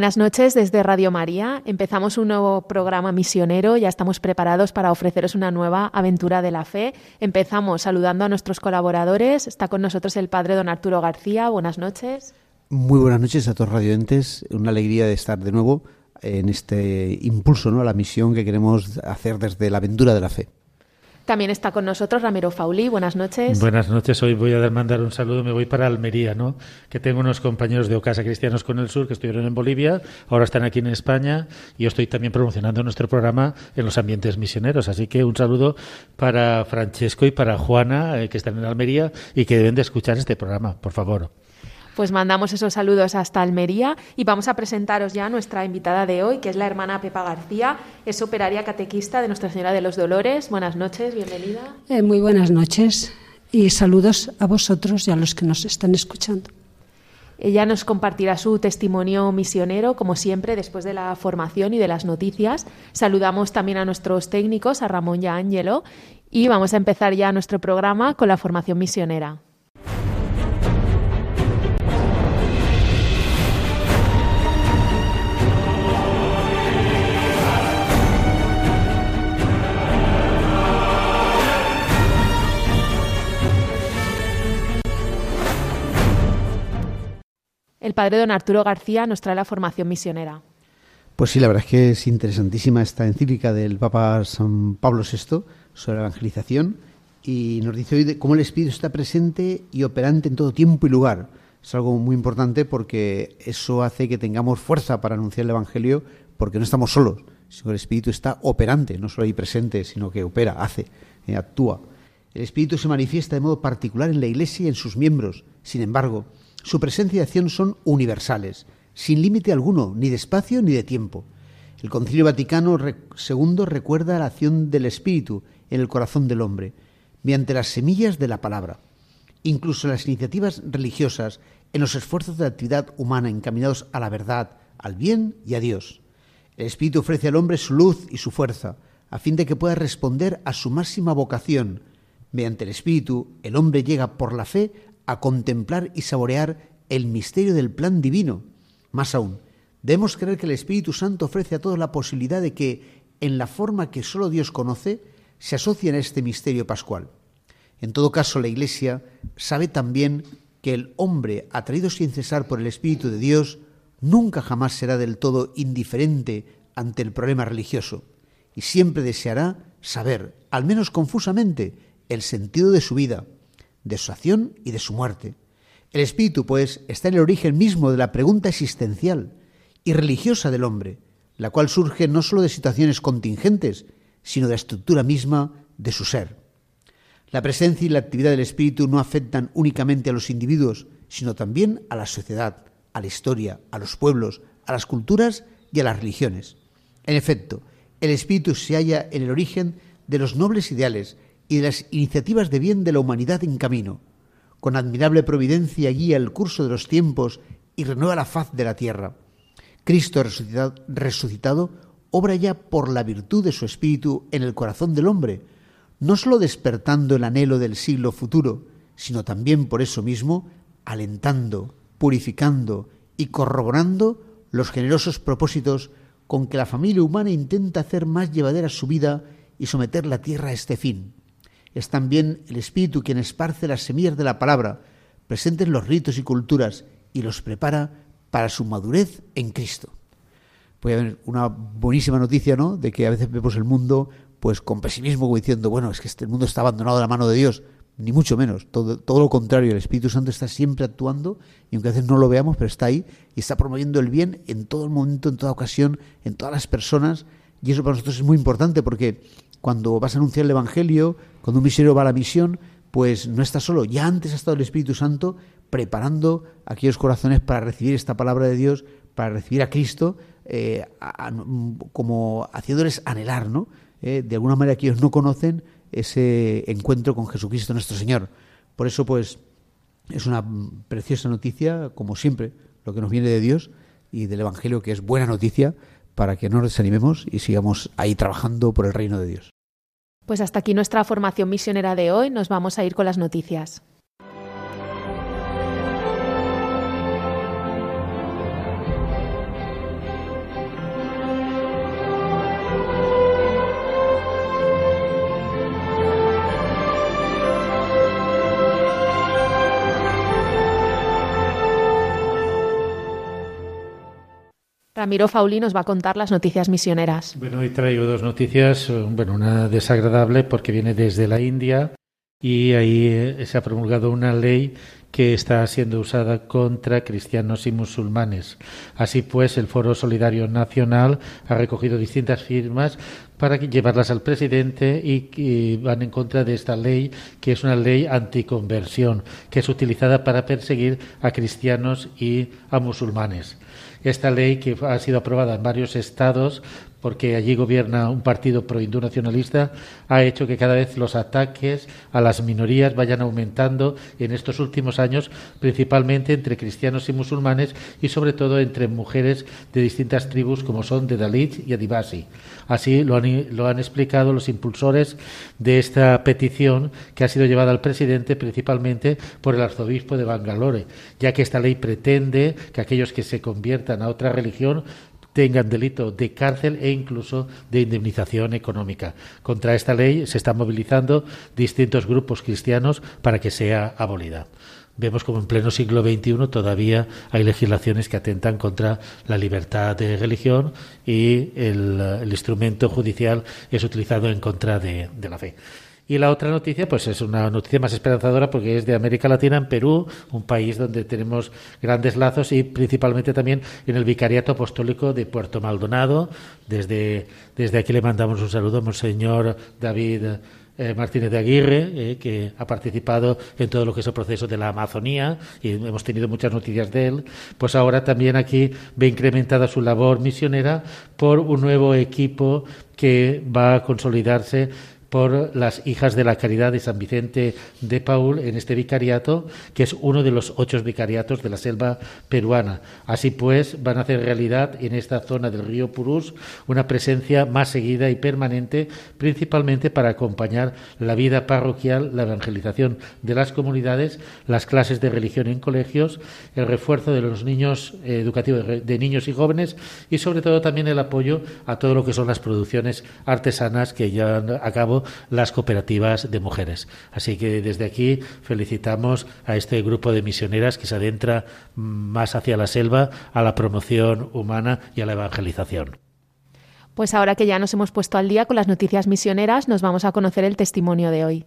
Buenas noches desde Radio María. Empezamos un nuevo programa misionero. Ya estamos preparados para ofreceros una nueva aventura de la fe. Empezamos saludando a nuestros colaboradores. Está con nosotros el padre don Arturo García. Buenas noches. Muy buenas noches a todos radioentes. Una alegría de estar de nuevo en este impulso ¿no? a la misión que queremos hacer desde la aventura de la fe. También está con nosotros Ramiro Fauli. Buenas noches. Buenas noches. Hoy voy a mandar un saludo. Me voy para Almería, ¿no? Que tengo unos compañeros de Ocasa Cristianos con el Sur que estuvieron en Bolivia, ahora están aquí en España y yo estoy también promocionando nuestro programa en los ambientes misioneros. Así que un saludo para Francesco y para Juana, eh, que están en Almería y que deben de escuchar este programa, por favor. Pues mandamos esos saludos hasta Almería y vamos a presentaros ya a nuestra invitada de hoy, que es la hermana Pepa García, es operaria catequista de Nuestra Señora de los Dolores. Buenas noches, bienvenida. Eh, muy buenas noches y saludos a vosotros y a los que nos están escuchando. Ella nos compartirá su testimonio misionero, como siempre, después de la formación y de las noticias. Saludamos también a nuestros técnicos, a Ramón y a Ángelo, y vamos a empezar ya nuestro programa con la formación misionera. El padre don Arturo García nos trae la formación misionera. Pues sí, la verdad es que es interesantísima esta encíclica del Papa San Pablo VI sobre la evangelización y nos dice hoy cómo el Espíritu está presente y operante en todo tiempo y lugar. Es algo muy importante porque eso hace que tengamos fuerza para anunciar el Evangelio porque no estamos solos, sino que el Espíritu está operante, no solo ahí presente, sino que opera, hace, eh, actúa. El Espíritu se manifiesta de modo particular en la Iglesia y en sus miembros. Sin embargo, su presencia y acción son universales, sin límite alguno, ni de espacio ni de tiempo. El Concilio Vaticano II recuerda la acción del Espíritu en el corazón del hombre, mediante las semillas de la palabra. Incluso en las iniciativas religiosas, en los esfuerzos de actividad humana encaminados a la verdad, al bien y a Dios. El Espíritu ofrece al hombre su luz y su fuerza, a fin de que pueda responder a su máxima vocación. Mediante el Espíritu, el hombre llega por la fe a contemplar y saborear el misterio del plan divino. Más aún, debemos creer que el Espíritu Santo ofrece a todos la posibilidad de que, en la forma que sólo Dios conoce, se asocien a este misterio pascual. En todo caso, la Iglesia sabe también que el hombre, atraído sin cesar por el Espíritu de Dios, nunca jamás será del todo indiferente ante el problema religioso y siempre deseará saber, al menos confusamente, el sentido de su vida, de su acción y de su muerte. El espíritu, pues, está en el origen mismo de la pregunta existencial y religiosa del hombre, la cual surge no sólo de situaciones contingentes, sino de la estructura misma de su ser. La presencia y la actividad del espíritu no afectan únicamente a los individuos, sino también a la sociedad, a la historia, a los pueblos, a las culturas y a las religiones. En efecto, el espíritu se halla en el origen de los nobles ideales y de las iniciativas de bien de la humanidad en camino. Con admirable providencia guía el curso de los tiempos y renueva la faz de la tierra. Cristo resucitado, obra ya por la virtud de su espíritu en el corazón del hombre, no sólo despertando el anhelo del siglo futuro, sino también por eso mismo alentando, purificando y corroborando los generosos propósitos con que la familia humana intenta hacer más llevadera su vida y someter la tierra a este fin es también el Espíritu quien esparce las semillas de la palabra, presente en los ritos y culturas, y los prepara para su madurez en Cristo. Haber una buenísima noticia, ¿no? De que a veces vemos el mundo pues con pesimismo, como diciendo, bueno, es que este mundo está abandonado de la mano de Dios, ni mucho menos, todo, todo lo contrario, el Espíritu Santo está siempre actuando, y aunque a veces no lo veamos, pero está ahí, y está promoviendo el bien en todo el momento, en toda ocasión, en todas las personas, y eso para nosotros es muy importante porque cuando vas a anunciar el Evangelio, cuando un misionero va a la misión, pues no está solo, ya antes ha estado el Espíritu Santo preparando aquellos corazones para recibir esta palabra de Dios, para recibir a Cristo, eh, como haciéndoles anhelar, ¿no? Eh, de alguna manera que ellos no conocen, ese encuentro con Jesucristo nuestro Señor. Por eso, pues, es una preciosa noticia, como siempre, lo que nos viene de Dios y del Evangelio, que es buena noticia para que no nos desanimemos y sigamos ahí trabajando por el reino de Dios. Pues hasta aquí nuestra formación misionera de hoy. Nos vamos a ir con las noticias. Ramiro Fauli nos va a contar las noticias misioneras. Bueno, hoy traigo dos noticias. Bueno, una desagradable porque viene desde la India y ahí eh, se ha promulgado una ley que está siendo usada contra cristianos y musulmanes. Así pues, el Foro Solidario Nacional ha recogido distintas firmas para llevarlas al presidente y, y, van en contra de esta ley, que es una ley anticonversión, que es utilizada para perseguir a cristianos y a musulmanes. Esta ley, que ha sido aprobada en varios estados, porque allí gobierna un partido pro-hindú nacionalista, ha hecho que cada vez los ataques a las minorías vayan aumentando en estos últimos años, principalmente entre cristianos y musulmanes y sobre todo entre mujeres de distintas tribus como son de Dalit y Adivasi. Así lo han, lo han explicado los impulsores de esta petición que ha sido llevada al presidente principalmente por el arzobispo de Bangalore, ya que esta ley pretende que aquellos que se conviertan a otra religión tengan delito de cárcel e incluso de indemnización económica. Contra esta ley se están movilizando distintos grupos cristianos para que sea abolida. Vemos como en pleno siglo XXI todavía hay legislaciones que atentan contra la libertad de religión y el, instrumento judicial es utilizado en contra de, la fe. Y la otra noticia, pues es una noticia más esperanzadora porque es de América Latina, en Perú, un país donde tenemos grandes lazos y principalmente también en el Vicariato Apostólico de Puerto Maldonado. Desde, desde aquí le mandamos un saludo Monseñor David. Eh, Martínez de Aguirre, eh, que ha participado en todo lo que es el proceso de la Amazonía y hemos tenido muchas noticias de él, pues ahora también aquí ve incrementada su labor misionera por un nuevo equipo que va a consolidarse por las hijas de la caridad de San Vicente de Paul en este vicariato, que es uno de los ocho vicariatos de la selva peruana. Así pues, van a hacer realidad en esta zona del río Purús una presencia más seguida y permanente, principalmente para acompañar la vida parroquial, la evangelización de las comunidades, las clases de religión en colegios, el refuerzo de los niños eh, educativos de niños y jóvenes y sobre todo también el apoyo a todo lo que son las producciones artesanas que llevan a cabo las cooperativas de mujeres. Así que desde aquí felicitamos a este grupo de misioneras que se adentra más hacia la selva, a la promoción humana y a la evangelización. Pues ahora que ya nos hemos puesto al día con las noticias misioneras, nos vamos a conocer el testimonio de hoy.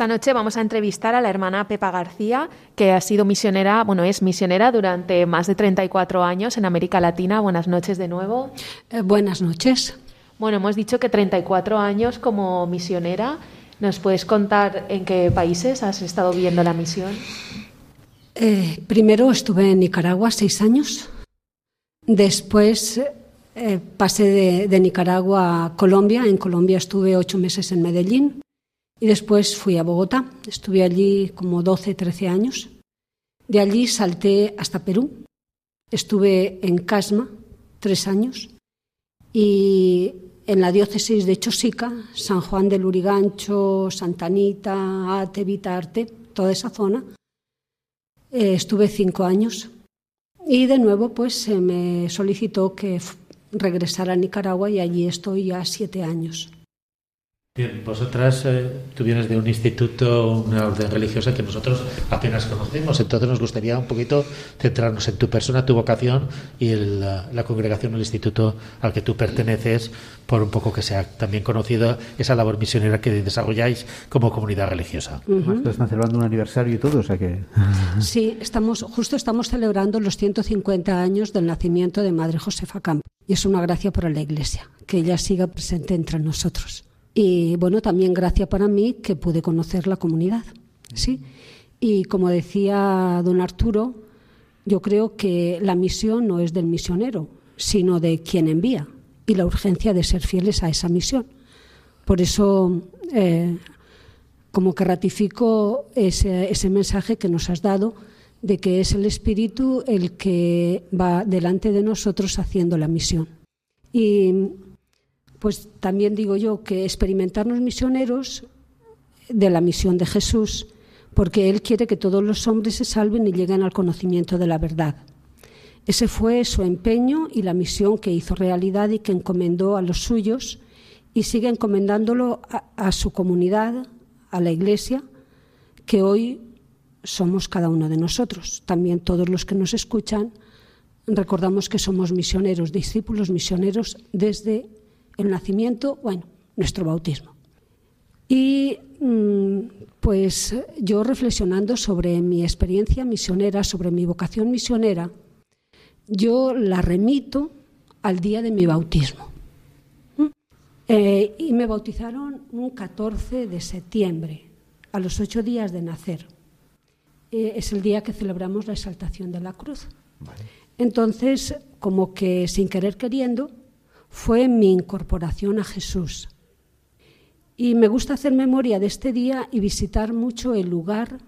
Esta noche vamos a entrevistar a la hermana Pepa García, que ha sido misionera, bueno, es misionera durante más de 34 años en América Latina. Buenas noches de nuevo. Eh, buenas noches. Bueno, hemos dicho que 34 años como misionera. ¿Nos puedes contar en qué países has estado viendo la misión? Eh, primero estuve en Nicaragua seis años. Después eh, pasé de, de, Nicaragua a Colombia. En Colombia estuve ocho meses en Medellín. Y después fui a Bogotá. Estuve allí como 12, 13 años. De allí salté hasta Perú. Estuve en Casma tres años. Y en la diócesis de Chosica, San Juan del Urigancho, Santa Anita, Ate, Vitarte, toda esa zona. Eh, estuve cinco años y de nuevo pues se me solicitó que regresara a Nicaragua y allí estoy ya siete años. Bien, vosotras, eh, tú vienes de un instituto, una orden religiosa que nosotros apenas conocemos, entonces nos gustaría un poquito centrarnos en tu persona, tu vocación y el, la, la, congregación, el instituto al que tú perteneces, por un poco que sea también conocida esa labor misionera que desarrolláis como comunidad religiosa. Uh -huh. Están celebrando un aniversario y todo, o sea que... Sí, estamos, justo estamos celebrando los 150 años del nacimiento de Madre Josefa Campos y es una gracia para la Iglesia que ella siga presente entre nosotros. Y bueno, también gracia para mí que pude conocer la comunidad. ¿sí? Y como decía don Arturo, yo creo que la misión no es del misionero, sino de quien envía y la urgencia de ser fieles a esa misión. Por eso, eh, como que ratifico ese, ese mensaje que nos has dado de que es el Espíritu el que va delante de nosotros haciendo la misión. Y pues también digo yo que experimentarnos misioneros de la misión de Jesús, porque Él quiere que todos los hombres se salven y lleguen al conocimiento de la verdad. Ese fue su empeño y la misión que hizo realidad y que encomendó a los suyos y sigue encomendándolo a, a su comunidad, a la Iglesia, que hoy somos cada uno de nosotros. También todos los que nos escuchan recordamos que somos misioneros, discípulos misioneros desde el nacimiento, bueno, nuestro bautismo. Y pues yo reflexionando sobre mi experiencia misionera, sobre mi vocación misionera, yo la remito al día de mi bautismo. Eh, y me bautizaron un 14 de septiembre, a los ocho días de nacer. Eh, es el día que celebramos la exaltación de la cruz. Vale. Entonces, como que sin querer queriendo, fue mi incorporación a Jesús. Y me gusta hacer memoria de este día y visitar mucho el lugar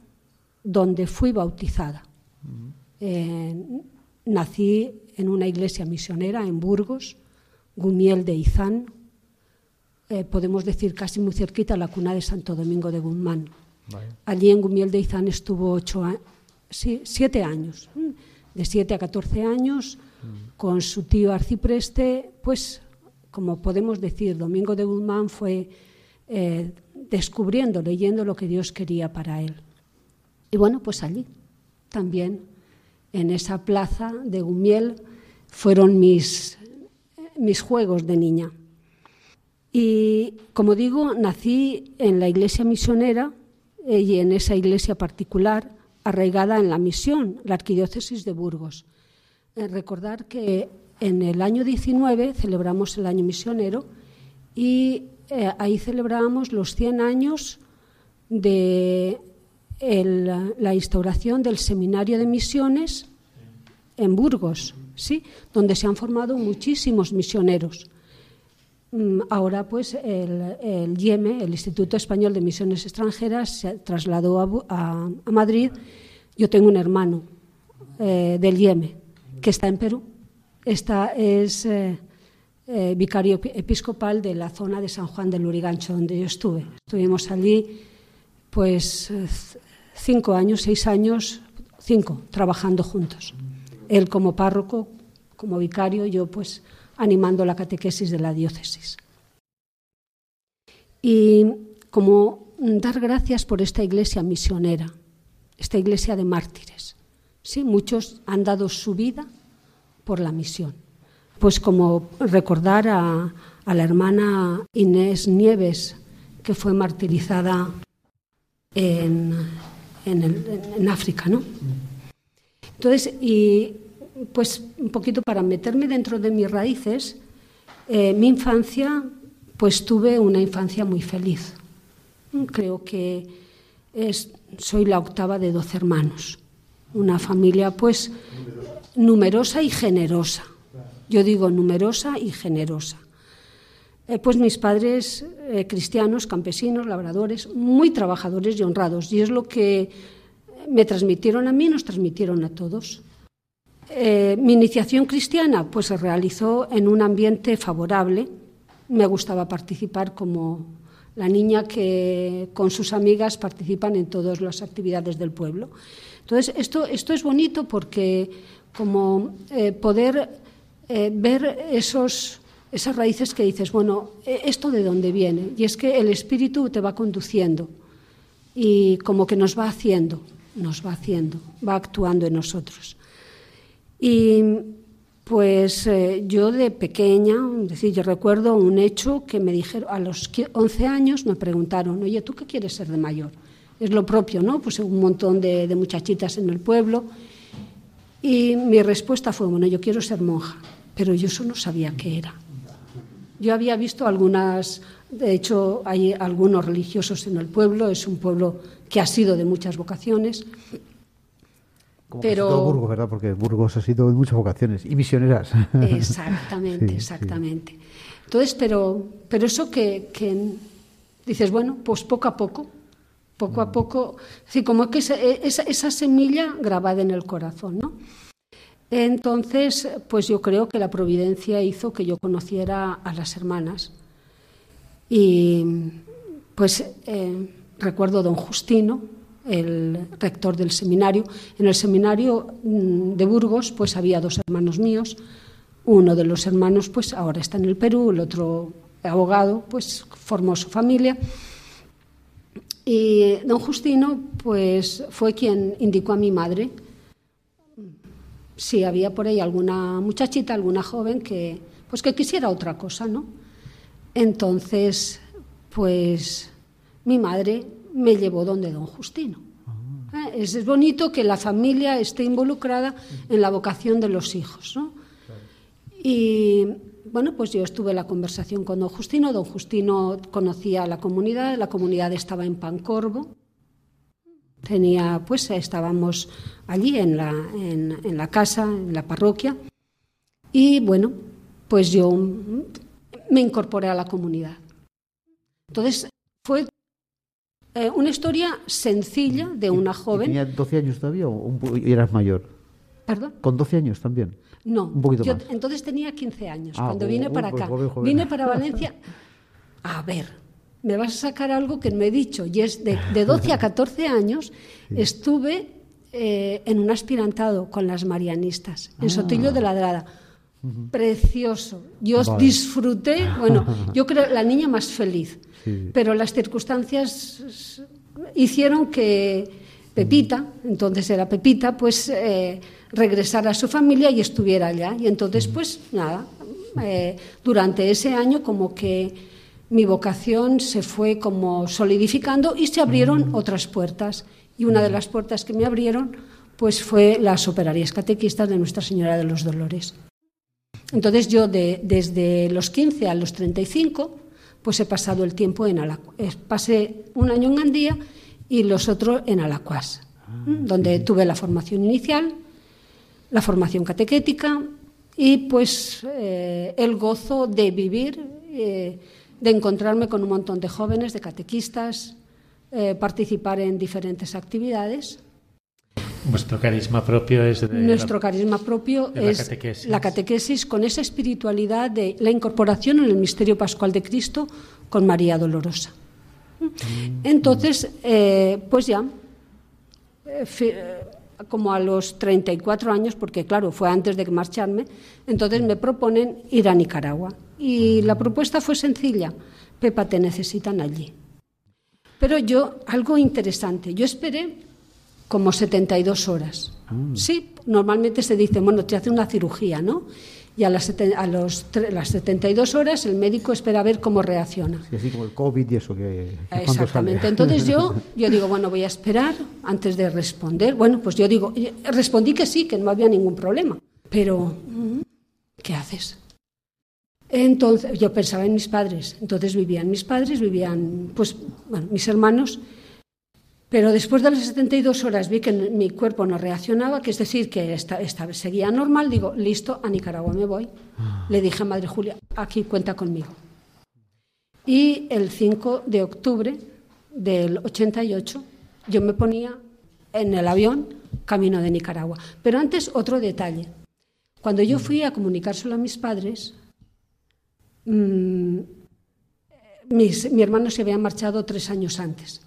donde fui bautizada. Uh -huh. eh, nací en una iglesia misionera en Burgos, Gumiel de Izán, eh, podemos decir casi muy cerquita la cuna de Santo Domingo de Guzmán. Vale. Allí en Gumiel de Izán estuvo ocho sí, siete años, de siete a catorce años con su tío arcipreste, pues, como podemos decir, Domingo de Guzmán fue eh, descubriendo, leyendo lo que Dios quería para él. Y bueno, pues allí también, en esa plaza de Gumiel, fueron mis, mis juegos de niña. Y como digo, nací en la iglesia misionera eh, y en esa iglesia particular arraigada en la misión, la arquidiócesis de Burgos. Eh, recordar que en el año 19 celebramos el año misionero y eh, ahí celebramos los 100 años de la instauración del seminario de misiones en Burgos, ¿sí? donde se han formado muchísimos misioneros. Mm, ahora, pues, el, el, IEME, el Instituto Español de Misiones Extranjeras, se trasladó a Madrid. Yo tengo un hermano eh, del IEME, que está en Perú. Esta es eh, eh, vicario episcopal de la zona de San Juan del Lurigancho, donde yo estuve. Estuvimos allí, pues, cinco años, seis años, cinco, trabajando juntos. Él como párroco, como vicario, yo, pues, animando la catequesis de la diócesis. Y como dar gracias por esta iglesia misionera, esta iglesia de mártires. Sí, muchos han dado su vida por la misión. Pues como recordar a, la hermana Inés Nieves, que fue martirizada en, en, África, ¿no? Entonces, y pues un poquito para meterme dentro de mis raíces, eh, mi infancia, pues tuve una infancia muy feliz. Creo que es, soy la octava de doce hermanos. Una familia, pues, numerosa y generosa. Yo digo numerosa y generosa. Eh, pues mis padres eh, cristianos, campesinos, labradores, muy trabajadores y honrados. Y es lo que me transmitieron a mí, nos transmitieron a todos. Eh, mi iniciación cristiana pues se realizó en un ambiente favorable. Me gustaba participar como la niña que con sus amigas participan en todas las actividades del pueblo. Entonces, esto, esto es bonito porque como poder ver esos esas raíces que dices, bueno, e, ¿esto de dónde viene? Y es que el espíritu te va conduciendo y como que nos va haciendo, nos va haciendo, va actuando en nosotros. Y pues eh, yo de pequeña, decir, yo recuerdo un hecho que me dijeron, a los 11 años me preguntaron, oye, ¿tú qué quieres ser de mayor? Es lo propio, ¿no? Pues un montón de, de muchachitas en el pueblo. Y mi respuesta fue, bueno, yo quiero ser monja, pero yo eso no sabía qué era. Yo había visto algunas, de hecho hay algunos religiosos en el pueblo, es un pueblo que ha sido de muchas vocaciones. Pero todo Burgos, ¿verdad? Porque Burgos ha sido de muchas vocaciones y misioneras. Exactamente, exactamente. Entonces, pero, pero eso que, que, dices, bueno, pues poco a poco, poco a mm. poco, sí, como que esa, esa, esa semilla grabada en el corazón, ¿no? Entonces, pues yo creo que la providencia hizo que yo conociera a las hermanas. Y pues eh, recuerdo don Justino, el rector del seminario. En el seminario mm, de Burgos, pues había dos hermanos míos. Uno de los hermanos, pues ahora está en el Perú, el otro abogado, pues formó su familia. Y don Justino, pues fue quien indicó a mi madre si había por ahí alguna muchachita, alguna joven que pues que quisiera otra cosa, ¿no? Entonces, pues mi madre me llevó donde don Justino. Ah. ¿Eh? Es bonito que la familia esté involucrada en la vocación de los hijos, ¿no? Y bueno, pues yo estuve en la conversación con don Justino. Don Justino conocía a la comunidad, la comunidad estaba en Pancorvo Tenía, pues estábamos allí en la, en, la casa, en la parroquia, y bueno, pues yo me incorporé a la comunidad. Entonces, fue eh, una historia sencilla de una joven. ¿Tenía 12 años todavía o eras mayor? ¿Perdón? ¿Con 12 años también? No, un poquito yo más. entonces tenía 15 años, Ah, cuando oh, vine oh, para pues acá. joven, joven. Vine para Valencia. A ver, me vas a sacar algo que me he dicho, y es de, de 12 a 14 años estuve eh, en un aspirantado con las marianistas, en Ah. Sotillo de Ladrada. Precioso. Yo Vale. disfruté, bueno, yo creo la niña más feliz, Sí. pero las circunstancias hicieron que Pepita, entonces era Pepita, pues eh, regresara a su familia y estuviera allá. Y entonces, pues nada, eh, durante ese año como que mi vocación se fue como solidificando y se abrieron otras puertas. Y una de las puertas que me abrieron pues fue las operarias catequistas de Nuestra Señora de los Dolores. Entonces yo de- desde los 15 a los 35 pues he pasado el tiempo en Alacuas. Pasé un año en Gandía y los otros en Alacuas, donde tuve la formación inicial, la formación catequética y pues eh, el gozo de vivir, eh, de encontrarme con un montón de jóvenes, de catequistas, eh, participar en diferentes actividades. Vuestro carisma propio es de Nuestro la- carisma propio de la es catequesis. la catequesis con esa espiritualidad de la incorporación en el misterio pascual de Cristo con María Dolorosa. Entonces, eh, pues ya, eh, eh, como a los 34 años, porque claro, fue antes de marcharme, entonces me proponen ir a Nicaragua. Y la propuesta fue sencilla, Pepa, te necesitan allí. Pero yo, algo interesante, yo esperé como 72 horas. Sí, normalmente se dice, bueno, te hace una cirugía, ¿no? y a las, a los las 72 horas el médico espera a ver cómo reacciona. Sí, así como el COVID y eso que... Exactamente. Entonces yo, yo digo, bueno, voy a esperar antes de responder. Bueno, pues yo digo, respondí que sí, que no había ningún problema. Pero, ¿qué haces? Entonces, yo pensaba en mis padres. Entonces vivían mis padres, vivían, pues, bueno, mis hermanos pero después de las 72 horas vi que mi cuerpo no reaccionaba, que es decir, que esta, seguía normal, digo, listo, a Nicaragua me voy. Ah. Le dije a Madre Julia, aquí cuenta conmigo. Y el 5 de octubre del 88 yo me ponía en el avión camino de Nicaragua. Pero antes otro detalle. Cuando yo fui a comunicárselo a mis padres, mm, mi hermano se había marchado tres años antes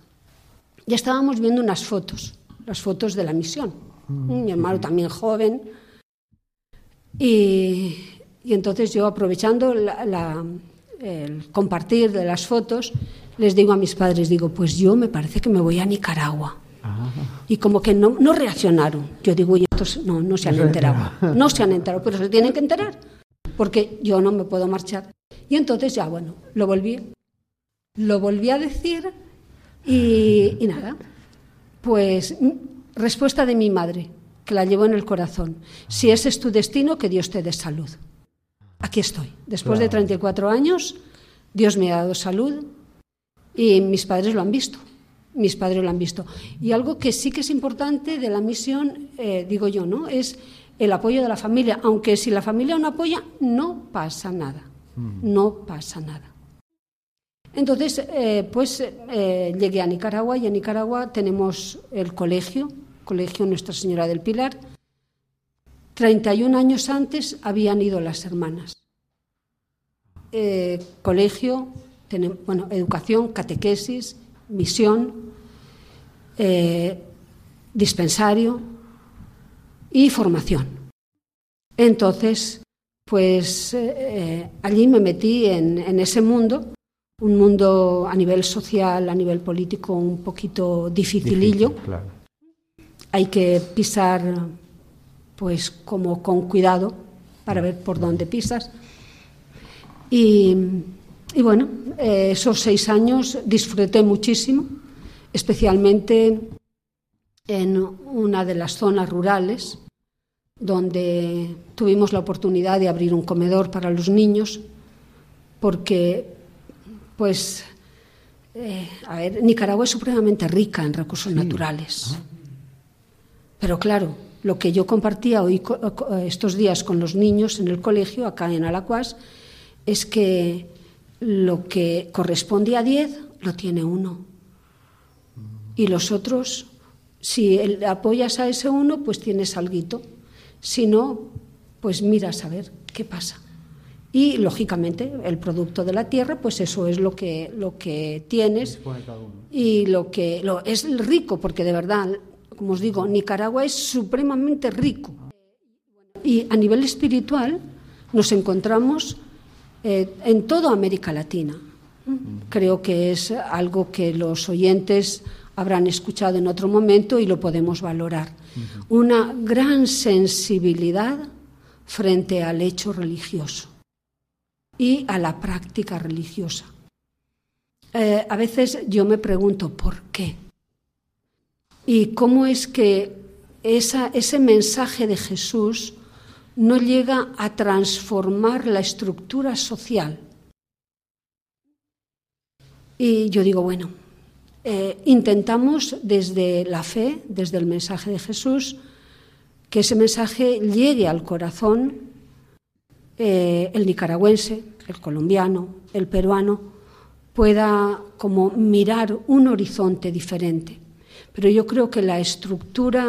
ya estábamos viendo unas fotos, las fotos de la misión. Mm, Mi hermano también joven. Y, entonces yo, aprovechando el compartir de las fotos, les digo a mis padres, digo, pues yo me parece que me voy a Nicaragua. Ah. Y como que no, no reaccionaron. Yo digo, y estos no, no se han enterado. No se han enterado, pero se tienen que enterar, porque yo no me puedo marchar. Y entonces ya, bueno, lo volví, lo volví a decir y, nada, pues respuesta de mi madre, que la llevo en el corazón. Si ese es tu destino, que Dios te dé salud. Aquí estoy. Después de 34 años, Dios me ha dado salud y mis padres lo han visto. Mis padres lo han visto. Y algo que sí que es importante de la misión, eh, digo yo, ¿no? Es el apoyo de la familia. Aunque si la familia no apoya, no pasa nada. Mm. No pasa nada. Entonces, eh, pues eh, llegué a Nicaragua y en Nicaragua tenemos el colegio, Colegio Nuestra Señora del Pilar. 31 años antes habían ido las hermanas. Eh, colegio, bueno, educación, catequesis, misión, dispensario y formación. Entonces, pues allí me metí en ese mundo un mundo a nivel social, a nivel político un poquito dificilillo. Hay que pisar pues como con cuidado para ver por dónde pisas. Y, bueno, eh, esos seis años disfruté muchísimo, especialmente en una de las zonas rurales, donde tuvimos la oportunidad de abrir un comedor para los niños, porque pues, eh, a ver, Nicaragua es supremamente rica en recursos naturales. Pero claro, lo que yo compartía hoy estos días con los niños en el colegio, acá en Alacuas, es que lo que corresponde a 10 lo tiene uno. Y los otros, si apoyas a ese uno, pues tienes algo. Si no, pues miras a ver qué pasa y lógicamente el producto de la tierra pues eso es lo que lo que tienes. Y lo que lo, es rico porque de verdad como os digo Nicaragua es supremamente rico. Y a nivel espiritual nos encontramos eh, en toda América Latina. Creo que es algo que los oyentes habrán escuchado en otro momento y lo podemos valorar. Una gran sensibilidad frente al hecho religioso y a la práctica religiosa. Eh, a veces yo me pregunto por qué y cómo es que ese mensaje de Jesús no llega a transformar la estructura social. Y yo digo, bueno, eh, intentamos desde la fe, desde el mensaje de Jesús, que ese mensaje llegue al corazón eh, el nicaragüense, el colombiano, el peruano, pueda como mirar un horizonte diferente. Pero yo creo que la estructura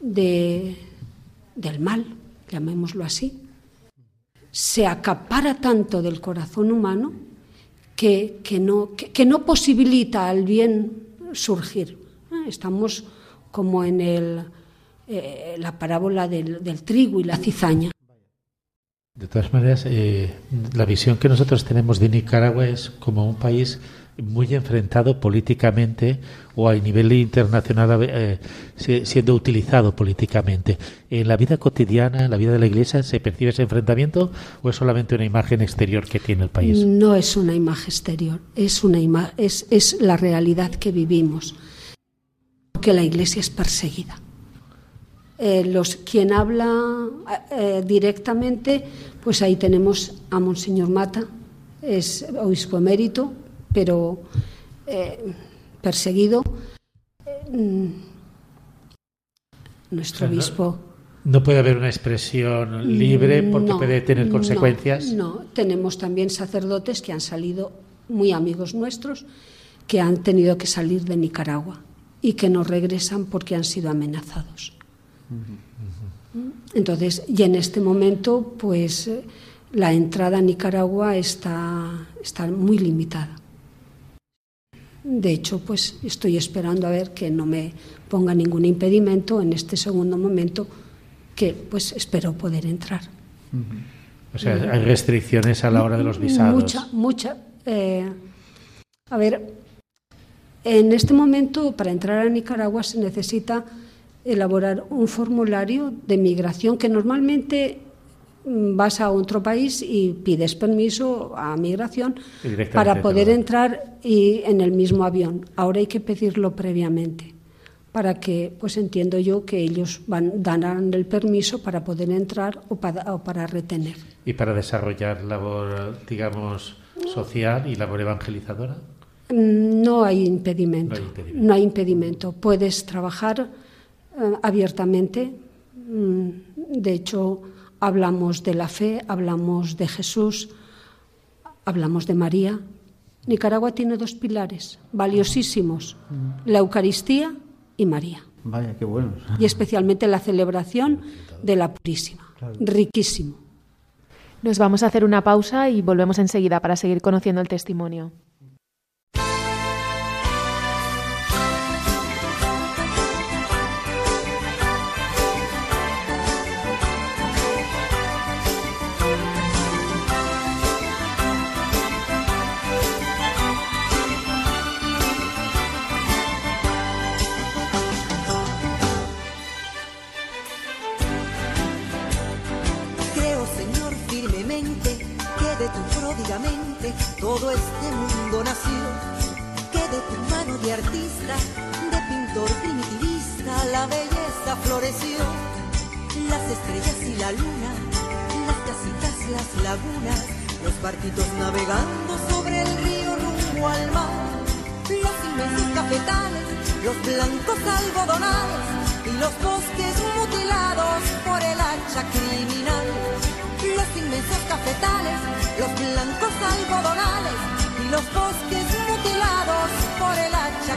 de, del mal, llamémoslo así, se acapara tanto del corazón humano que, no, que, no, posibilita al bien surgir. Ah, estamos como en el, eh, la parábola del trigo y la cizaña. De todas maneras, eh, la visión que nosotros tenemos de Nicaragua es como un país muy enfrentado políticamente o a nivel internacional eh, siendo utilizado políticamente. ¿En la vida cotidiana, en la vida de la Iglesia, se percibe ese enfrentamiento o es solamente una imagen exterior que tiene el país? No es una imagen exterior, es, una es, es la realidad que vivimos, porque la Iglesia es perseguida. Eh, los, quien habla eh, directamente, pues ahí tenemos a Monseñor Mata, es obispo emérito, pero eh, perseguido. Mm, nuestro obispo. No, puede haber una expresión libre porque puede tener consecuencias. No, tenemos también sacerdotes que han salido, muy amigos nuestros, que han tenido que salir de Nicaragua y que no regresan porque han sido amenazados. Entonces, y en este momento, pues la entrada a Nicaragua está, está muy limitada. De hecho, pues estoy esperando a ver que no me ponga ningún impedimento en este segundo momento, que pues espero poder entrar. O sea, hay restricciones a la hora de los visados. Mucha, mucha. Eh, a ver, en este momento para entrar a Nicaragua se necesita elaborar un formulario de migración que normalmente mm, vas a otro país y pides permiso a migración para poder entrar y en el mismo avión. Ahora hay que pedirlo previamente para que, pues entiendo yo que ellos van, darán el permiso para poder entrar o para, o para retener. ¿Y para desarrollar labor, digamos, social y labor evangelizadora? Mm, no hay impedimento. No hay impedimento. Puedes trabajar abiertamente. Mm, de hecho, hablamos de la fe, hablamos de Jesús, hablamos de María. Nicaragua tiene dos pilares valiosísimos, la Eucaristía y María. Vaya, qué bueno. Y especialmente la celebración de la Purísima. Riquísimo. Nos vamos a hacer una pausa y volvemos enseguida para seguir conociendo el testimonio. Todo este mundo nació, que de tu mano de artista, de pintor primitivista, la belleza floreció. Las estrellas y la luna, las casitas, las lagunas, los barquitos navegando sobre el río rumbo al mar, los inmensos cafetales, los blancos algodonales y los bosques mutilados por el hacha criminal los inmensos cafetales, los blancos algodonales y los bosques mutilados por el hacha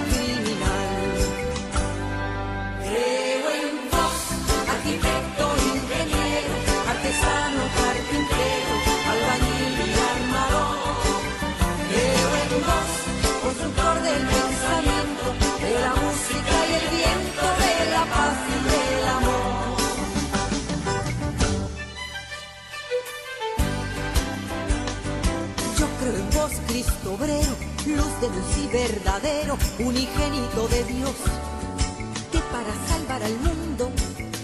Obrero, luz de luz y verdadero, unigénito de Dios, que para salvar al mundo,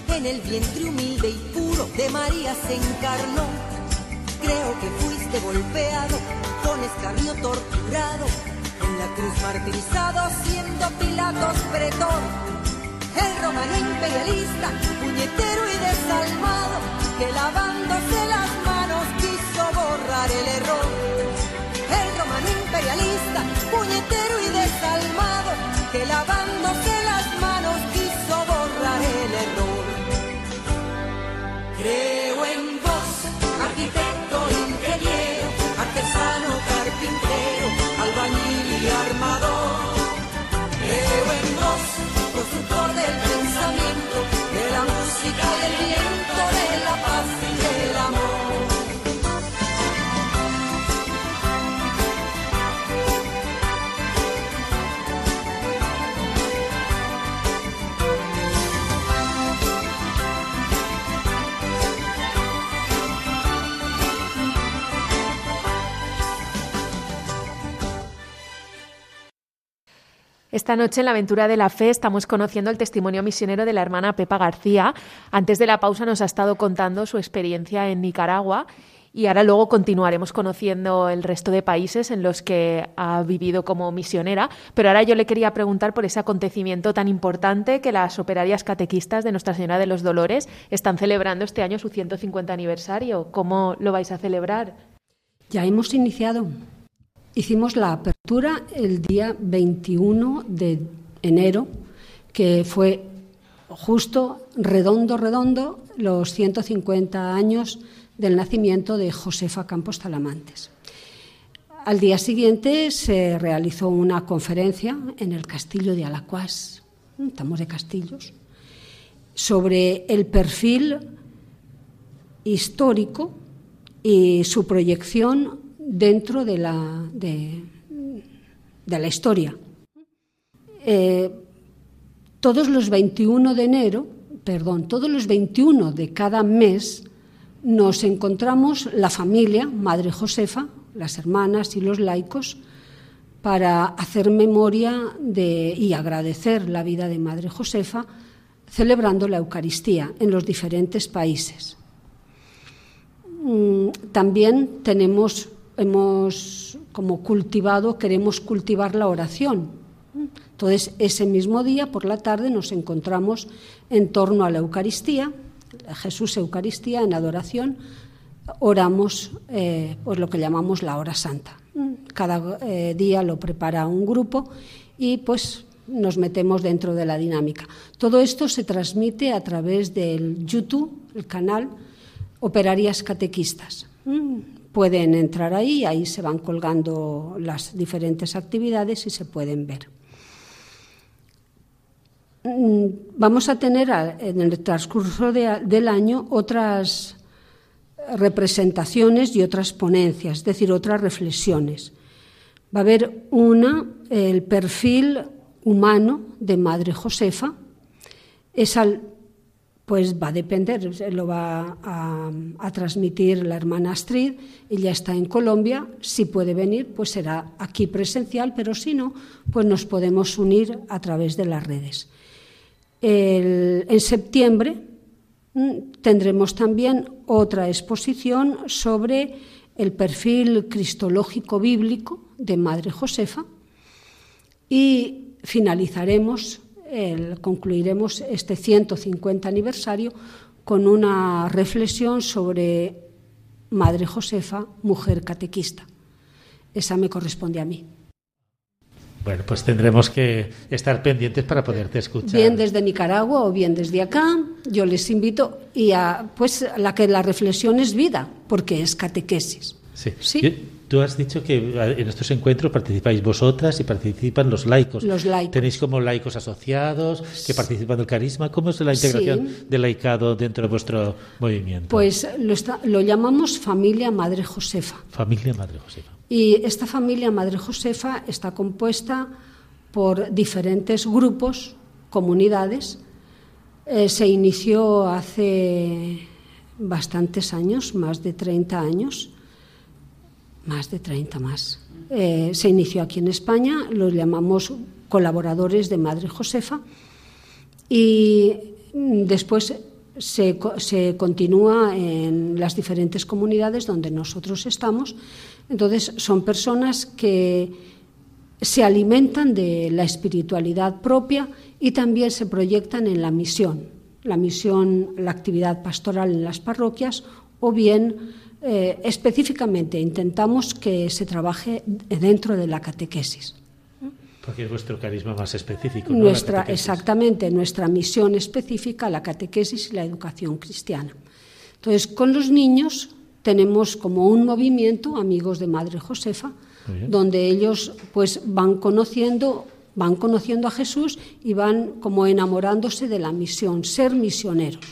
en el vientre humilde y puro de María se encarnó. Creo que fuiste golpeado, con escarnio torturado, en la cruz martirizado, siendo Pilatos pretor. El romano imperialista, puñetero y desalmado, que lavándose las manos quiso borrar el error imperialista, Esta noche en la aventura de la fe estamos conociendo el testimonio misionero de la hermana Pepa García. Antes de la pausa nos ha estado contando su experiencia en Nicaragua y ahora luego continuaremos conociendo el resto de países en los que ha vivido como misionera. Pero ahora yo le quería preguntar por ese acontecimiento tan importante que las operarias catequistas de Nuestra Señora de los Dolores están celebrando este año su 150 aniversario. ¿Cómo lo vais a celebrar? Ya hemos iniciado. Hicimos la el día 21 de enero, que fue justo redondo, redondo, los 150 años del nacimiento de Josefa Campos Talamantes. Al día siguiente se realizó una conferencia en el castillo de Alacuás, estamos de castillos, sobre el perfil histórico y su proyección dentro de la, de, la historia. Eh, todos los 21 de enero, perdón, todos los 21 de cada mes nos encontramos la familia, Madre Josefa, las hermanas y los laicos, para hacer memoria de, y agradecer la vida de Madre Josefa, celebrando la Eucaristía en los diferentes países. Mm, también tenemos, hemos como cultivado, queremos cultivar la oración. Entonces, ese mismo día, por la tarde, nos encontramos en torno a la Eucaristía Jesús Eucaristía en adoración, oramos eh, pues lo que llamamos la hora santa. Cada eh, día lo prepara un grupo y pues nos metemos dentro de la dinámica. Todo esto se transmite a través del YouTube, el canal Operarias Catequistas. Pueden entrar ahí, ahí se van colgando las diferentes actividades y se pueden ver. Mm, vamos a tener en el transcurso del año otras representaciones y otras ponencias, es decir, otras reflexiones. Va a haber una, el perfil humano de Madre Josefa, pues va a depender, lo va a, a, transmitir la hermana Astrid, ella está en Colombia, si puede venir, pues será aquí presencial, pero si no, pues nos podemos unir a través de las redes. En septiembre mm, tendremos también otra exposición sobre el perfil cristológico bíblico de Madre Josefa y finalizaremos, concluiremos este 150 aniversario con una reflexión sobre Madre Josefa, mujer catequista. Esa me corresponde a mí. Bueno, pues tendremos que estar pendientes para poderte escuchar. Bien desde Nicaragua o bien desde acá, yo les invito y a pues la que la reflexión es vida, porque es catequesis. Sí. ¿Sí? Tú has dicho que en estos encuentros participáis vosotras y participan los laicos. Los laicos. Tenéis como laicos asociados que participan del carisma. ¿Cómo es la integración del laicado dentro de vuestro movimiento? Pues lo, lo llamamos familia Madre Josefa. Familia Madre Josefa. Y esta familia Madre Josefa está compuesta por diferentes grupos, comunidades. Eh, se inició hace bastantes años, más de 30 años, más de 30 más. Eh, se inició aquí en España, los llamamos colaboradores de Madre Josefa. Y después se, se, continúa en las diferentes comunidades donde nosotros estamos. Entonces, son personas que se alimentan de la espiritualidad propia y también se proyectan en la misión, la misión, la actividad pastoral en las parroquias o bien eh, específicamente intentamos que se trabaje dentro de la catequesis. Porque es vuestro carisma más específico. Nuestra, exactamente, nuestra misión específica, la catequesis y la educación cristiana. Entonces, con los niños tenemos como un movimiento, amigos de Madre Josefa, donde ellos pues van conociendo, van conociendo a Jesús y van como enamorándose de la misión, ser misioneros.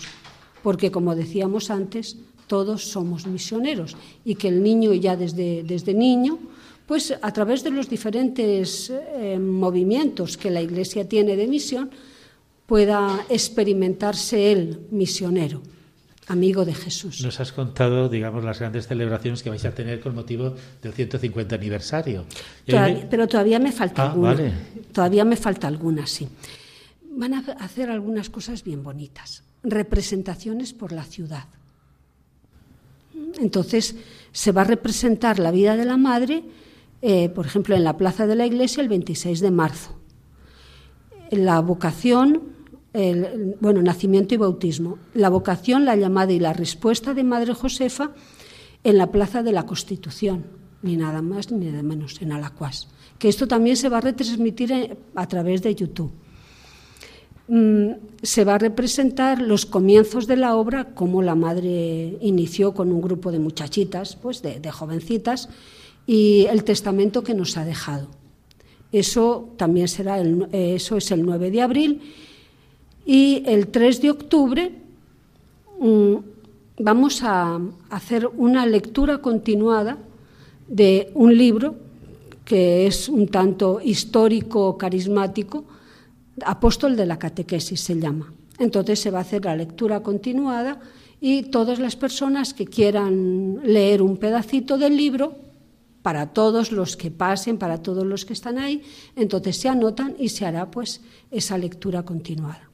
Porque como decíamos antes, todos somos misioneros y que el niño ya desde, desde niño, pues a través de los diferentes eh, movimientos que la Iglesia tiene de misión, pueda experimentarse él misionero amigo de Jesús. Nos has contado, digamos, las grandes celebraciones que vais a tener con motivo del 150 aniversario. pero todavía me falta ah, Vale. todavía me falta algunas, sí. Van a hacer algunas cosas bien bonitas. Representaciones por la ciudad. Entonces, se va a representar la vida de la madre, eh, por ejemplo, en la plaza de la iglesia el 26 de marzo. La vocación, el, bueno, nacimiento y bautismo. La vocación, la llamada y la respuesta de Madre Josefa en la plaza de la Constitución, ni nada más ni nada menos, en Alacuás. Que esto también se va a retransmitir eh, a través de YouTube. Mm, se va a representar los comienzos de la obra, como la madre inició con un grupo de muchachitas, pues de, jovencitas, y el testamento que nos ha dejado. Eso también será, el, eso es el 9 de abril, y el 3 de octubre mm, vamos a hacer una lectura continuada de un libro que es un tanto histórico, carismático, apóstol de la catequesis se llama. Entonces se va a hacer la lectura continuada y todas las personas que quieran leer un pedacito del libro, para todos los que pasen, para todos los que están ahí, entonces se anotan y se hará pues esa lectura continuada.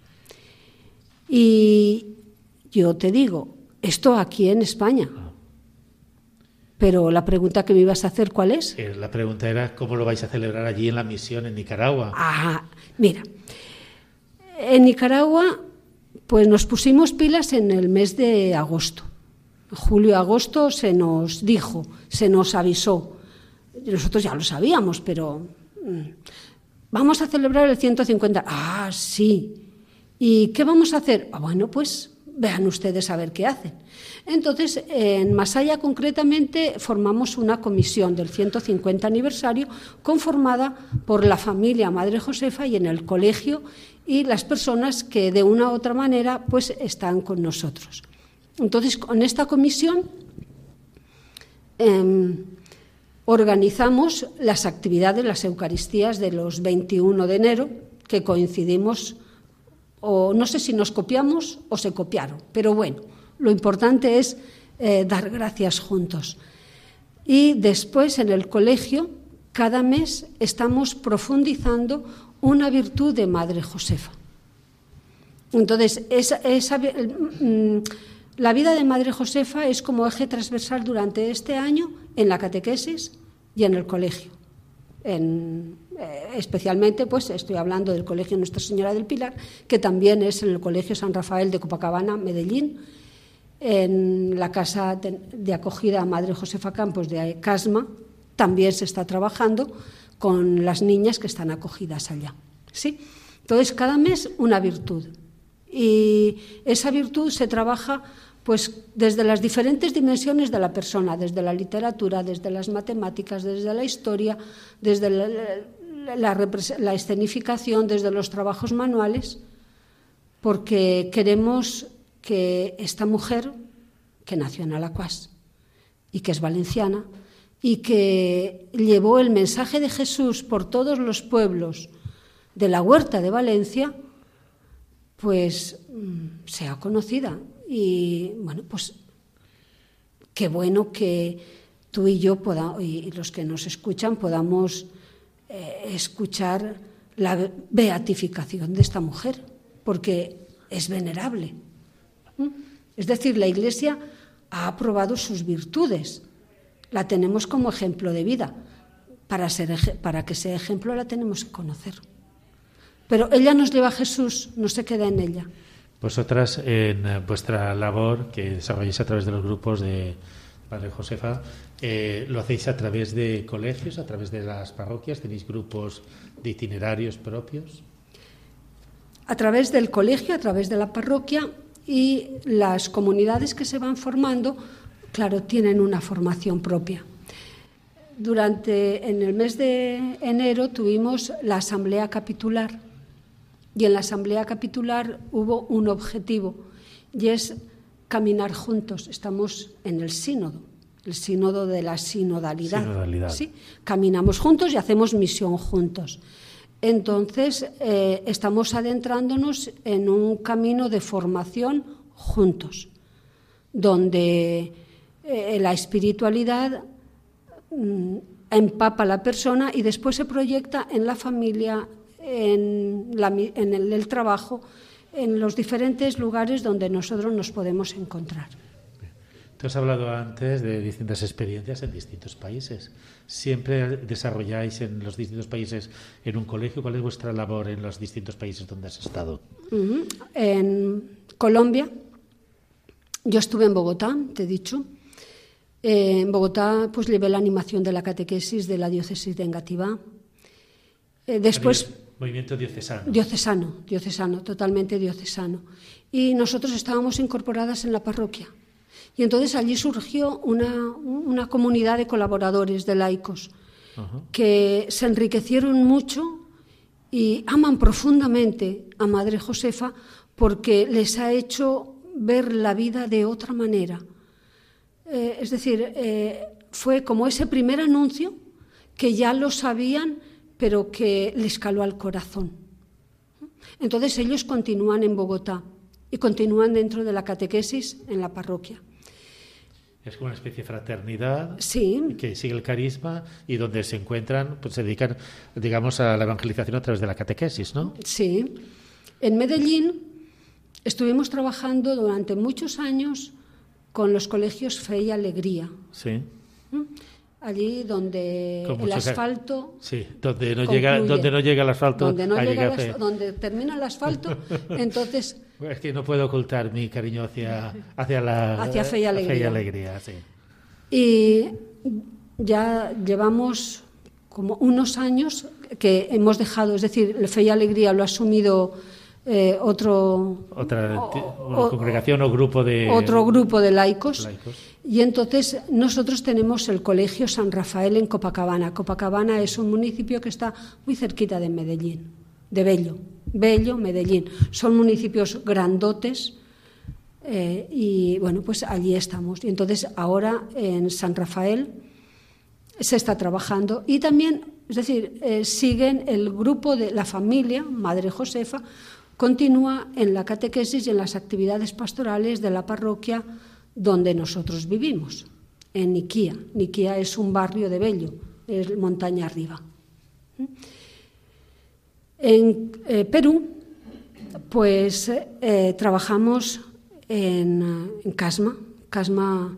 Y yo te digo, esto aquí en España. Pero la pregunta que me ibas a hacer, ¿cuál es? Eh, la pregunta era cómo lo vais a celebrar allí en la misión en Nicaragua. Ah, mira, en Nicaragua, pues nos pusimos pilas en el mes de agosto. Julio-agosto se nos dijo, se nos avisó. Nosotros ya lo sabíamos, pero mm, vamos a celebrar el 150. Ah, sí. ¿Y qué vamos a hacer? Ah, bueno, pues vean ustedes a ver qué hacen. Entonces, en Masaya concretamente formamos una comisión del 150 aniversario conformada por la familia Madre Josefa y en el colegio y las personas que de una u otra manera pues están con nosotros. Entonces, con esta comisión em, organizamos las actividades, las Eucaristías de los 21 de enero, que coincidimos, o no sé si nos copiamos o se copiaron, pero bueno, lo importante es eh, dar gracias juntos. Y después en el colegio, cada mes estamos profundizando una virtud de Madre Josefa. Entonces, mm, la vida de Madre Josefa es como eje transversal durante este año en la catequesis y en el colegio. Especialmente, pues estoy hablando del Colegio Nuestra Señora del Pilar, que también es en el Colegio San Rafael de Copacabana, Medellín, en la Casa de, de Acogida Madre Josefa Campos de Casma, también se está trabajando con las niñas que están acogidas allá. ¿sí? Entonces, cada mes una virtud. Y esa virtud se trabaja pues desde las diferentes dimensiones de la persona, desde la literatura, desde las matemáticas, desde la historia, desde la, escenificación, desde los trabajos manuales, porque queremos que esta mujer, que nació en Alacuás y que es valenciana, y que llevó el mensaje de Jesús por todos los pueblos de la huerta de Valencia, pues mm, sea conocida. Y bueno, pues qué bueno que tú y yo y los que nos escuchan podamos eh, escuchar la beatificación de esta mujer, porque es venerable. Es decir, la Iglesia ha aprobado sus virtudes la tenemos como ejemplo de vida. Para, ser, para que sea ejemplo la tenemos que conocer. Pero ella nos lleva a Jesús, no se queda en ella. Vosotras, en eh, vuestra labor que desarrolláis a través de los grupos de Padre Josefa, eh, ¿lo hacéis a través de colegios, a través de las parroquias? ¿Tenéis grupos de itinerarios propios? A través del colegio, a través de la parroquia y las comunidades que se van formando claro, tienen una formación propia. Durante en el mes de enero tuvimos la asamblea capitular y en la asamblea capitular hubo un objetivo y es caminar juntos. Estamos en el sínodo, el sínodo de la sinodalidad. ¿sí? Caminamos juntos y hacemos misión juntos. Entonces, eh, estamos adentrándonos en un camino de formación juntos, donde eh, la espiritualidad mm, empapa a la persona y después se proyecta en la familia, en, el trabajo en los diferentes lugares donde nosotros nos podemos encontrar. Te has hablado antes de distintas experiencias en distintos países. ¿Siempre desarrolláis en los distintos países en un colegio? ¿Cuál es vuestra labor en los distintos países donde has estado? En Colombia, yo estuve en Bogotá, te he dicho. Eh, en Bogotá, pues llevé la animación de la catequesis de la diócesis de Engativá. Eh, después. Movimiento diocesano. Diocesano, diocesano, totalmente diocesano. Y nosotros estábamos incorporadas en la parroquia. Y entonces allí surgió una, comunidad de colaboradores, de laicos, que se enriquecieron mucho y aman profundamente a Madre Josefa porque les ha hecho ver la vida de otra manera. Eh, es decir, eh, fue como ese primer anuncio que ya lo sabían, pero que les caló al corazón. Entonces ellos continúan en Bogotá y continúan dentro de la catequesis en la parroquia. Es como una especie de fraternidad sí. que sigue el carisma y donde se encuentran, pues se dedican, digamos, a la evangelización a través de la catequesis, ¿no? Sí. En Medellín estuvimos trabajando durante muchos años con los colegios Fe y Alegría. Sí. Allí donde el asfalto sí donde no llega donde no llega el asfalto donde, no llega donde termina el asfalto entonces es que no puedo ocultar mi cariño hacia hacia la hacia fe y alegría, fe y, alegría. Sí. y ya llevamos como unos años que hemos dejado es decir fe y alegría lo ha asumido eh, otro otra congregación o grupo de otro grupo de laicos y entonces nosotros tenemos el Colegio San Rafael en Copacabana. Copacabana es un municipio que está muy cerquita de Medellín, de Bello. Bello, Medellín. Son municipios grandotes eh, y bueno, pues allí estamos. Y entonces ahora en San Rafael se está trabajando y también, es decir, eh, siguen el grupo de la familia, Madre Josefa, continúa en la catequesis y en las actividades pastorales de la parroquia donde nosotros vivimos, en Niquía. Niquía es un barrio de Bello, es montaña arriba. En eh, Perú, pues eh, trabajamos en, Casma. Casma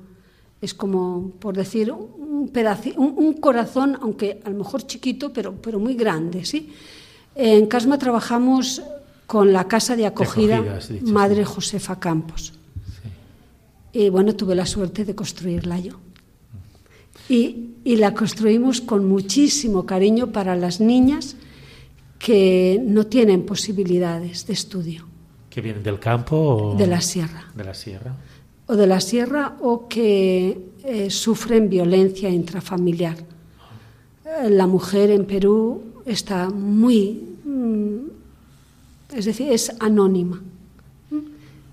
es como, por decir, un, un, corazón, aunque a lo mejor chiquito, pero, pero muy grande. ¿sí? En Casma trabajamos con la casa de acogida Madre Josefa Campos. Y bueno, tuve la suerte de construirla yo. Y, la construimos con muchísimo cariño para las niñas que no tienen posibilidades de estudio. ¿Que vienen del campo? O de la sierra. De la sierra. O de la sierra o que eh, sufren violencia intrafamiliar. Eh, la mujer en Perú está muy, mm, es decir, es anónima.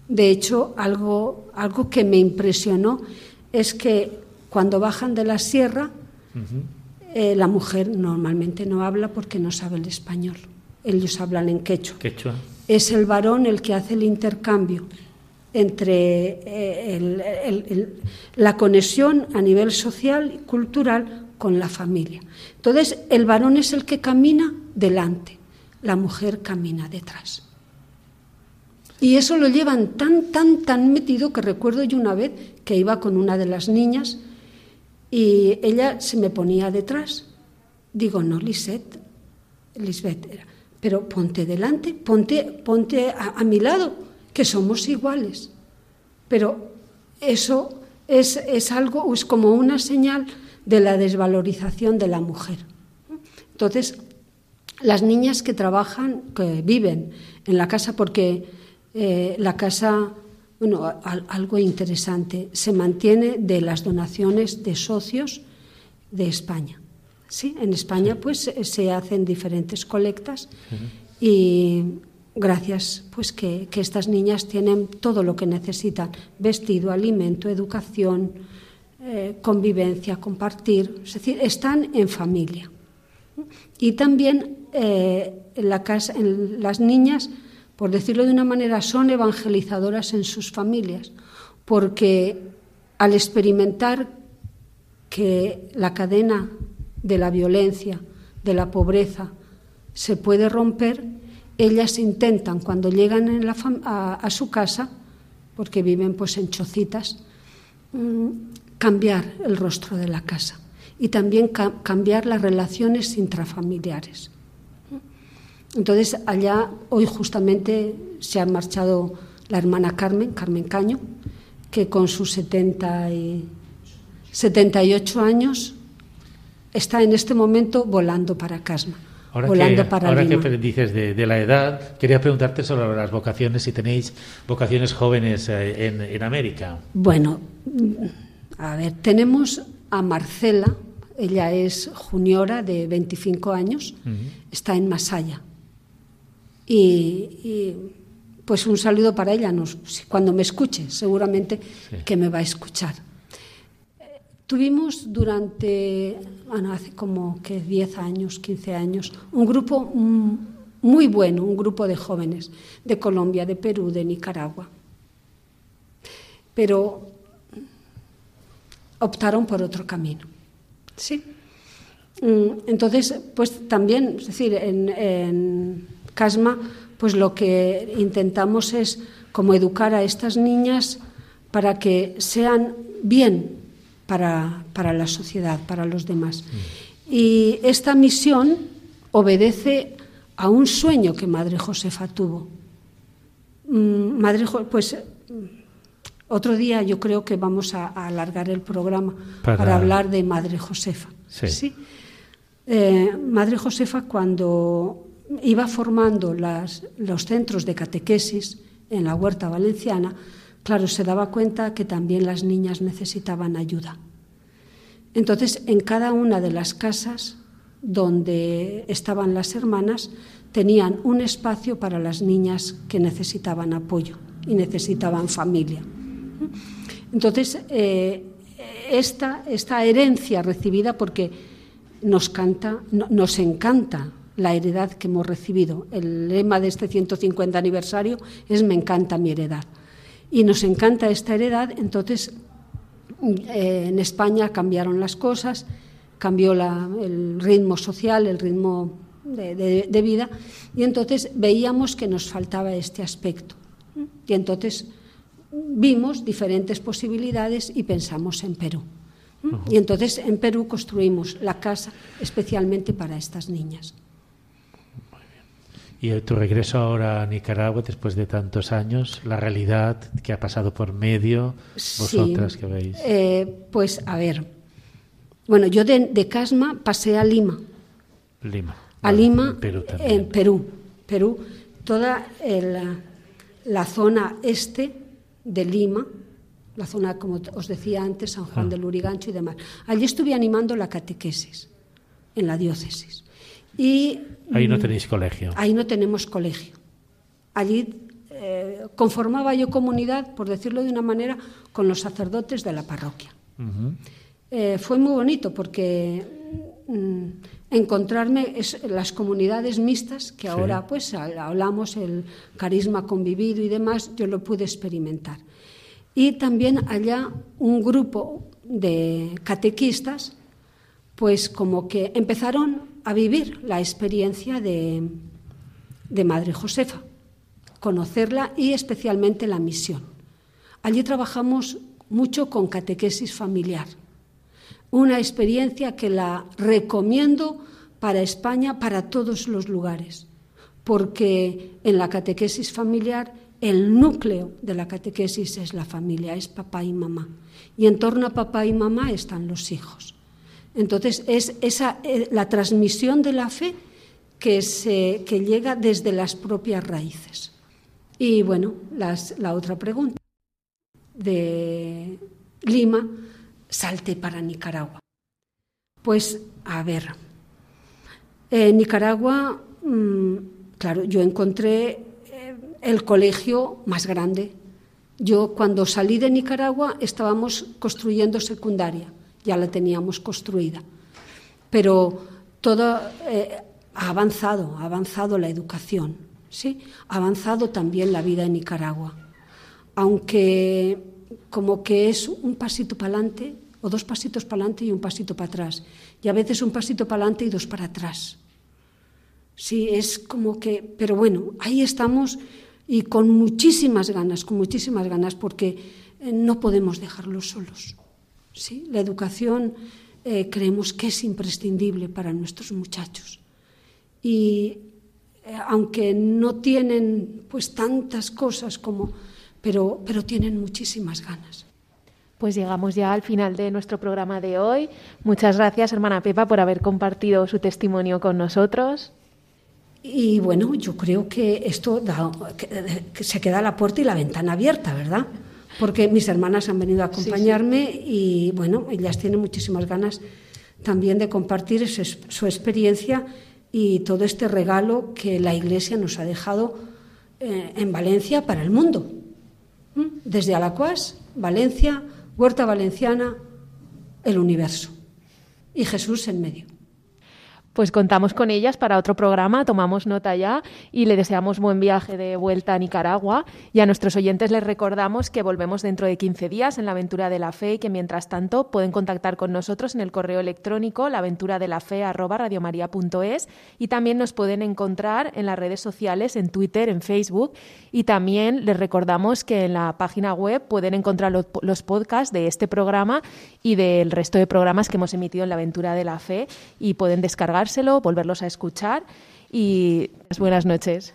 De hecho, algo, algo que me impresionó es que cuando bajan de la sierra, eh, la mujer normalmente no habla porque no sabe el español. Ellos hablan en quechua. quechua. Es el varón el que hace el intercambio entre eh, la conexión a nivel social y cultural con la familia. Entonces, el varón es el que camina delante, la mujer camina detrás. Y eso lo llevan tan, tan, tan metido que recuerdo yo una vez que iba con una de las niñas y ella se me ponía detrás. Digo, no, Lisette, Lisbeth, pero ponte delante, ponte, ponte a, mi lado, que somos iguales. Pero eso es, es algo, es como una señal de la desvalorización de la mujer. Entonces, las niñas que trabajan, que viven en la casa, porque eh, la casa, bueno, algo interesante, se mantiene de las donaciones de socios de España. Sí, en España pues se hacen diferentes colectas y gracias pues que, estas niñas tienen todo lo que necesitan, vestido, alimento, educación, eh, convivencia, compartir, es decir, están en familia. Y también eh, en la casa, en las niñas por decirlo de una manera, son evangelizadoras en sus familias, porque al experimentar que la cadena de la violencia, de la pobreza, se puede romper, ellas intentan cuando llegan a, su casa, porque viven pues en chocitas, mm, cambiar el rostro de la casa y también cambiar las relaciones intrafamiliares. Entonces, allá hoy justamente se ha marchado la hermana Carmen, Carmen Caño, que con sus 70 y 78 años está en este momento volando para Casma. Ahora, volando que, para ahora que dices de, la edad, quería preguntarte sobre las vocaciones, si tenéis vocaciones jóvenes eh, en, América. Bueno, a ver, tenemos a Marcela, ella es juniora de 25 años, está en Masaya. Y, pues un saludo para ella, cuando me escuche, seguramente que me va a escuchar. Tuvimos durante, bueno, hace como que 10 años, 15 años, un grupo muy bueno, un grupo de jóvenes de Colombia, de Perú, de Nicaragua. Pero optaron por otro camino. Sí. Mm, entonces, pues también, es decir, en, en Casma, pues lo que intentamos es como educar a estas niñas para que sean bien para, para la sociedad, para los demás. Y esta misión obedece a un sueño que Madre Josefa tuvo. Mm, Madre, pues otro día yo creo que vamos a, alargar el programa para, hablar de Madre Josefa. Sí. Eh, Madre Josefa cuando iba formando los centros de catequesis en la huerta valenciana, claro, se daba cuenta que también las niñas necesitaban ayuda. Entonces, en cada una de las casas donde estaban las hermanas, tenían un espacio para las niñas que necesitaban apoyo y necesitaban familia. Entonces, eh, esta, esta, herencia recibida, porque nos, canta, nos encanta la heredad que hemos recibido. El lema de este 150 aniversario es Me encanta mi heredad y nos encanta esta heredad, entonces eh, en España cambiaron las cosas, cambió el ritmo social, el ritmo de, vida, y entonces veíamos que nos faltaba este aspecto. Y entonces vimos diferentes posibilidades y pensamos en Perú. Y entonces en Perú construimos la casa especialmente para estas niñas. Y tu regreso ahora a Nicaragua después de tantos años, la realidad que ha pasado por medio, vosotras que veis. Eh, pues a ver, bueno, yo de, Casma pasé a Lima. Lima. A Lima, en Perú, en Perú. Perú, toda la zona este de Lima, la zona, como os decía antes, San Juan ah. del Urigancho y demás. Allí estuve animando la catequesis en la diócesis. Y, ahí no tenéis colegio. Ahí no tenemos colegio. Allí eh, conformaba yo comunidad, por decirlo de una manera, con los sacerdotes de la parroquia. Eh, fue muy bonito porque mm, encontrarme las comunidades mixtas, que ahora pues hablamos el carisma convivido y demás, yo lo pude experimentar. Y también allá un grupo de catequistas, pues como que empezaron a vivir la experiencia de, Madre Josefa, conocerla y especialmente la misión. Allí trabajamos mucho con catequesis familiar, una experiencia que la recomiendo para España, para todos los lugares, porque en la catequesis familiar el núcleo de la catequesis es la familia, es papá y mamá, y en torno a papá y mamá están los hijos. Entonces, es esa, eh, la transmisión de la fe que, se, que llega desde las propias raíces. Y bueno, la otra pregunta. De Lima, salte para Nicaragua. Pues, a ver, en Nicaragua, mm, claro, yo encontré eh, el colegio más grande. Yo cuando salí de Nicaragua estábamos construyendo secundaria ya la teníamos construida. Pero todo eh, ha avanzado, ha avanzado la educación, ¿sí? ha avanzado también la vida en Nicaragua. Aunque como que es un pasito para adelante, o dos pasitos para adelante y un pasito para atrás. Y a veces un pasito para adelante y dos para atrás. Sí, es como que, pero bueno, ahí estamos y con muchísimas ganas, con muchísimas ganas, porque eh, no podemos dejarlos solos. ¿Sí? La educación eh, creemos que es imprescindible para nuestros muchachos. Y eh, aunque no tienen pues tantas cosas como, pero, pero tienen muchísimas ganas. Pues llegamos ya al final de nuestro programa de hoy. Muchas gracias, hermana Pepa, por haber compartido su testimonio con nosotros. Y bueno, yo creo que esto se queda la puerta y la ventana abierta, ¿verdad? Porque mis hermanas han venido a acompañarme y bueno, ellas tienen muchísimas ganas también de compartir su, experiencia y todo este regalo que la Iglesia nos ha dejado eh, en Valencia para el mundo. ¿Mm? Desde Alacuas, Valencia, Huerta Valenciana, el universo. Y Jesús en medio pues contamos con ellas para otro programa, tomamos nota ya y le deseamos buen viaje de vuelta a Nicaragua. Y a nuestros oyentes les recordamos que volvemos dentro de 15 días en la aventura de la fe y que mientras tanto pueden contactar con nosotros en el correo electrónico laventuradelafe@radiomaria.es y también nos pueden encontrar en las redes sociales, en Twitter, en Facebook y también les recordamos que en la página web pueden encontrar los, los podcasts de este programa y del resto de programas que hemos emitido en la aventura de la fe y pueden descargar volverlos a escuchar y buenas noches.